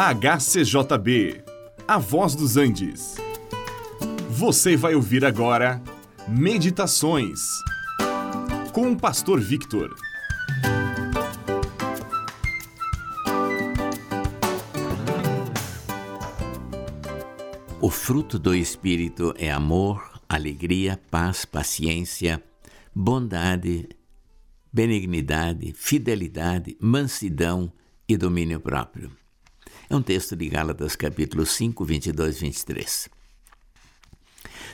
HCJB, A Voz dos Andes. Você vai ouvir agora Meditações com o Pastor Victor. O fruto do Espírito é amor, alegria, paz, paciência, bondade, benignidade, fidelidade, mansidão e domínio próprio. É um texto de Gálatas, capítulo 5, 22, 23.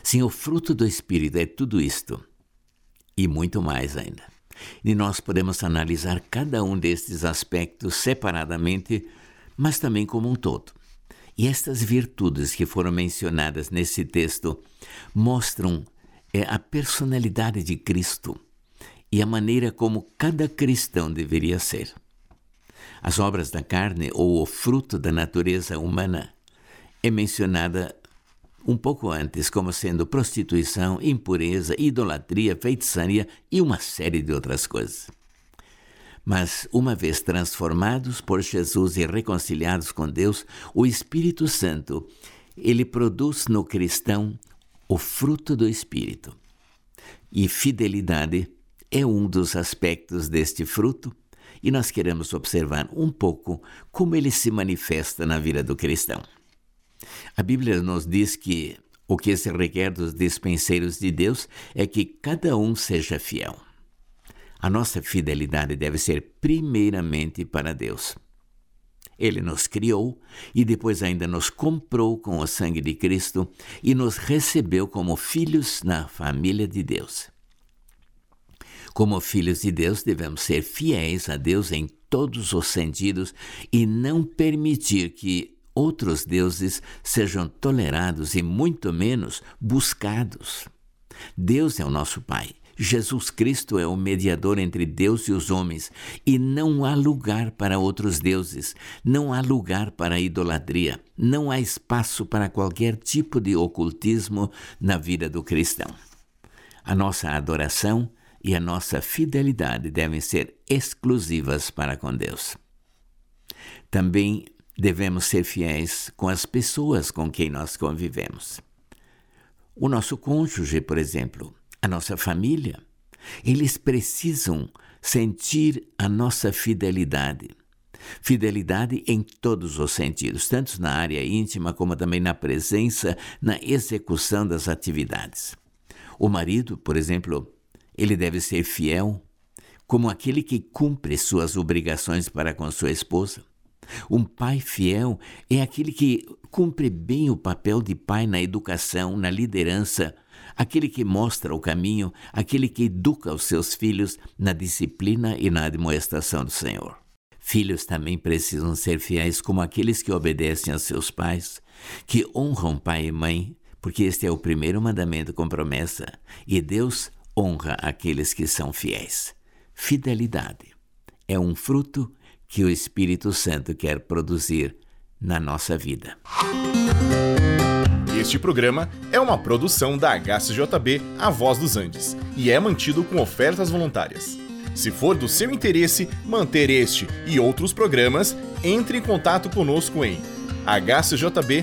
Sim, o fruto do Espírito é tudo isto e muito mais ainda. E nós podemos analisar cada um destes aspectos separadamente, mas também como um todo. E estas virtudes que foram mencionadas nesse texto mostram é, a personalidade de Cristo e a maneira como cada cristão deveria ser. As obras da carne ou o fruto da natureza humana é mencionada um pouco antes como sendo prostituição, impureza, idolatria, feitiçaria e uma série de outras coisas. Mas, uma vez transformados por Jesus e reconciliados com Deus, o Espírito Santo, ele produz no cristão o fruto do Espírito. E fidelidade é um dos aspectos deste fruto e nós queremos observar um pouco como ele se manifesta na vida do cristão. A Bíblia nos diz que o que se requer dos dispenseiros de Deus é que cada um seja fiel. A nossa fidelidade deve ser primeiramente para Deus. Ele nos criou e depois ainda nos comprou com o sangue de Cristo e nos recebeu como filhos na família de Deus. Como filhos de Deus, devemos ser fiéis a Deus em todos os sentidos e não permitir que outros deuses sejam tolerados e muito menos buscados. Deus é o nosso Pai. Jesus Cristo é o mediador entre Deus e os homens, e não há lugar para outros deuses, não há lugar para idolatria, não há espaço para qualquer tipo de ocultismo na vida do cristão. A nossa adoração e a nossa fidelidade devem ser exclusivas para com Deus. Também devemos ser fiéis com as pessoas com quem nós convivemos. O nosso cônjuge, por exemplo, a nossa família, eles precisam sentir a nossa fidelidade. Fidelidade em todos os sentidos, tanto na área íntima como também na presença, na execução das atividades. O marido, por exemplo, ele deve ser fiel, como aquele que cumpre suas obrigações para com sua esposa. Um pai fiel é aquele que cumpre bem o papel de pai na educação, na liderança, aquele que mostra o caminho, aquele que educa os seus filhos na disciplina e na admoestação do Senhor. Filhos também precisam ser fiéis como aqueles que obedecem a seus pais, que honram pai e mãe, porque este é o primeiro mandamento com promessa, e Deus honra aqueles que são fiéis. Fidelidade é um fruto que o Espírito Santo quer produzir na nossa vida. Este programa é uma produção da HCJB A Voz dos Andes e é mantido com ofertas voluntárias. Se for do seu interesse manter este e outros programas, entre em contato conosco em hcjb.com.br.